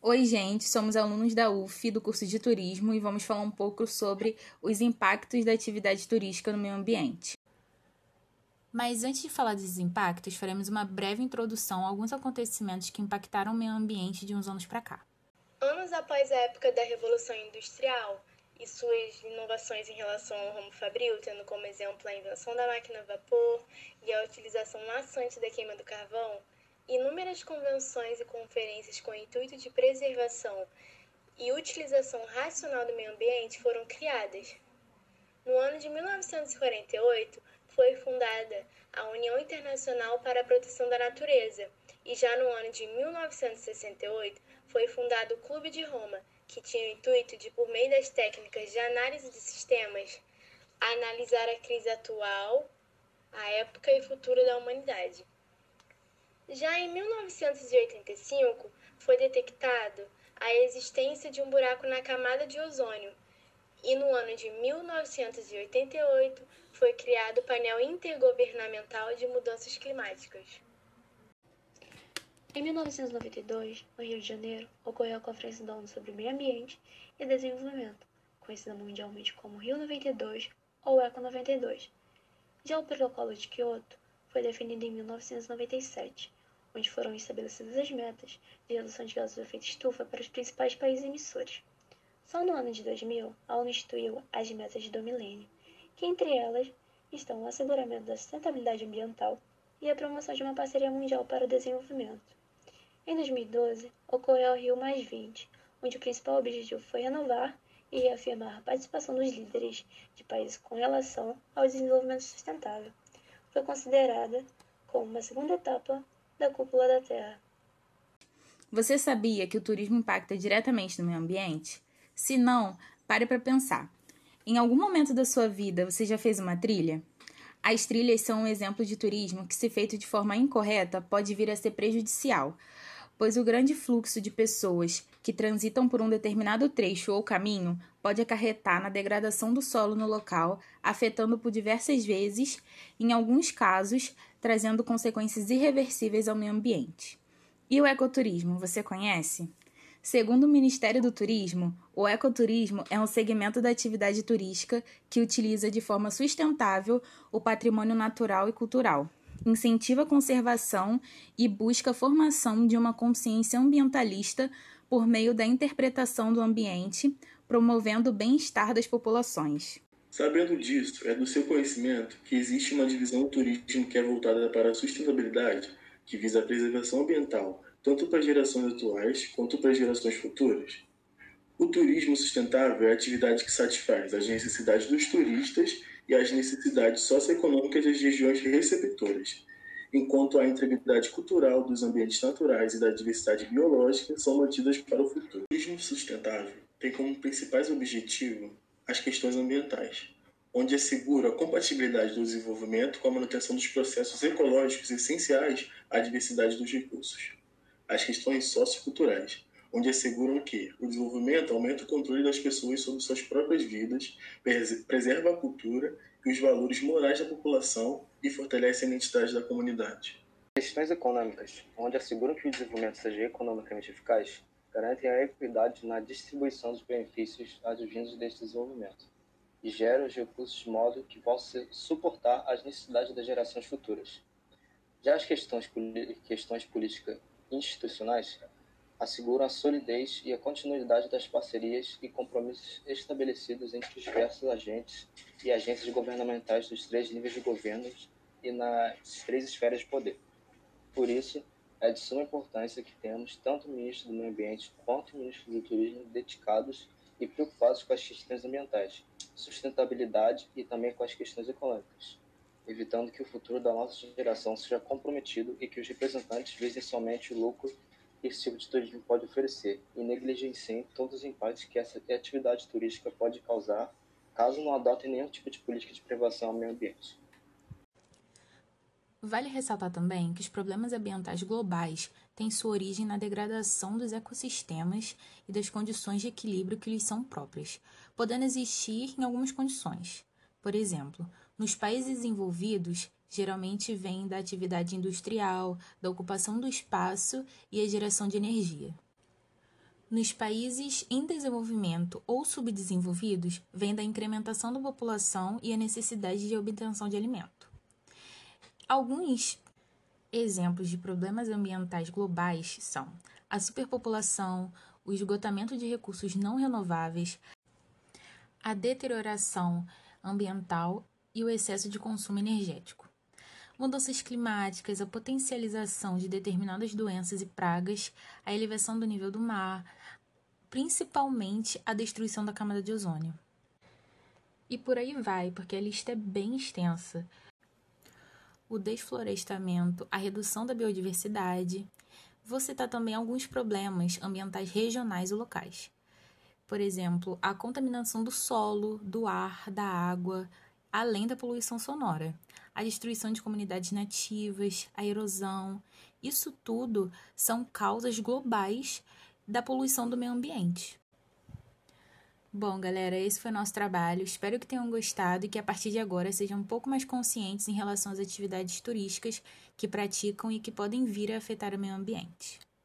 Oi, gente, somos alunos da UF do curso de turismo e vamos falar um pouco sobre os impactos da atividade turística no meio ambiente. Mas antes de falar desses impactos, faremos uma breve introdução a alguns acontecimentos que impactaram o meio ambiente de uns anos para cá. Anos após a época da Revolução Industrial e suas inovações em relação ao ramo fabril, tendo como exemplo a invenção da máquina a vapor e a utilização maçante da queima do carvão, Inúmeras convenções e conferências com o intuito de preservação e utilização racional do meio ambiente foram criadas. No ano de 1948, foi fundada a União Internacional para a Proteção da Natureza, e já no ano de 1968 foi fundado o Clube de Roma, que tinha o intuito de, por meio das técnicas de análise de sistemas, analisar a crise atual, a época e futuro da humanidade. Já em 1985, foi detectado a existência de um buraco na camada de ozônio, e no ano de 1988 foi criado o painel intergovernamental de mudanças climáticas. Em 1992, no Rio de Janeiro, ocorreu a Conferência da ONU sobre Meio Ambiente e Desenvolvimento, conhecida mundialmente como Rio 92 ou Eco 92. Já o Protocolo de Kyoto foi definido em 1997 onde foram estabelecidas as metas de redução de gases de efeito estufa para os principais países emissores. Só no ano de 2000, a ONU instituiu as metas do milênio, que entre elas estão o asseguramento da sustentabilidade ambiental e a promoção de uma parceria mundial para o desenvolvimento. Em 2012, ocorreu o Rio Mais 20, onde o principal objetivo foi renovar e reafirmar a participação dos líderes de países com relação ao desenvolvimento sustentável. Foi considerada como uma segunda etapa da cúpula da Terra. Você sabia que o turismo impacta diretamente no meio ambiente? Se não, pare para pensar. Em algum momento da sua vida você já fez uma trilha? As trilhas são um exemplo de turismo que, se feito de forma incorreta, pode vir a ser prejudicial, pois o grande fluxo de pessoas que transitam por um determinado trecho ou caminho pode acarretar na degradação do solo no local, afetando por diversas vezes, em alguns casos, trazendo consequências irreversíveis ao meio ambiente. E o ecoturismo, você conhece? Segundo o Ministério do Turismo, o ecoturismo é um segmento da atividade turística que utiliza de forma sustentável o patrimônio natural e cultural, incentiva a conservação e busca a formação de uma consciência ambientalista por meio da interpretação do ambiente, promovendo o bem-estar das populações. Sabendo disso, é do seu conhecimento que existe uma divisão do turismo que é voltada para a sustentabilidade, que visa a preservação ambiental, tanto para gerações atuais quanto para gerações futuras. O turismo sustentável é a atividade que satisfaz as necessidades dos turistas e as necessidades socioeconômicas das regiões receptoras, enquanto a integridade cultural dos ambientes naturais e da diversidade biológica são mantidas para o futuro. O turismo sustentável tem como principais objetivos as questões ambientais, onde assegura a compatibilidade do desenvolvimento com a manutenção dos processos ecológicos essenciais à diversidade dos recursos. As questões socioculturais, onde asseguram que o desenvolvimento aumenta o controle das pessoas sobre suas próprias vidas, preserva a cultura e os valores morais da população e fortalece a identidade da comunidade. Questões econômicas, onde asseguram que o desenvolvimento seja economicamente eficaz, garantem a equidade na distribuição dos benefícios advindos deste desenvolvimento e geram os recursos de modo que possam suportar as necessidades das gerações futuras. Já as questões, questões políticas institucionais asseguram a solidez e a continuidade das parcerias e compromissos estabelecidos entre os diversos agentes e agências governamentais dos três níveis de governo e nas três esferas de poder. Por isso, é de suma importância que temos tanto o ministro do Meio Ambiente quanto o ministro do Turismo dedicados e preocupados com as questões ambientais, sustentabilidade e também com as questões econômicas, evitando que o futuro da nossa geração seja comprometido e que os representantes visem somente o lucro esse tipo de turismo pode oferecer e negligenciem todos os impactos que essa atividade turística pode causar caso não adotem nenhum tipo de política de privação ao meio ambiente. Vale ressaltar também que os problemas ambientais globais têm sua origem na degradação dos ecossistemas e das condições de equilíbrio que lhes são próprias, podendo existir em algumas condições. Por exemplo, nos países desenvolvidos, geralmente vem da atividade industrial, da ocupação do espaço e a geração de energia. Nos países em desenvolvimento ou subdesenvolvidos, vem da incrementação da população e a necessidade de obtenção de alimento. Alguns exemplos de problemas ambientais globais são a superpopulação, o esgotamento de recursos não renováveis, a deterioração ambiental e o excesso de consumo energético. Mudanças climáticas, a potencialização de determinadas doenças e pragas, a elevação do nível do mar, principalmente a destruição da camada de ozônio. E por aí vai, porque a lista é bem extensa. O desflorestamento, a redução da biodiversidade. Vou citar também alguns problemas ambientais regionais e locais. Por exemplo, a contaminação do solo, do ar, da água, além da poluição sonora, a destruição de comunidades nativas, a erosão. Isso tudo são causas globais da poluição do meio ambiente. Bom, galera, esse foi nosso trabalho. Espero que tenham gostado e que a partir de agora sejam um pouco mais conscientes em relação às atividades turísticas que praticam e que podem vir a afetar o meio ambiente.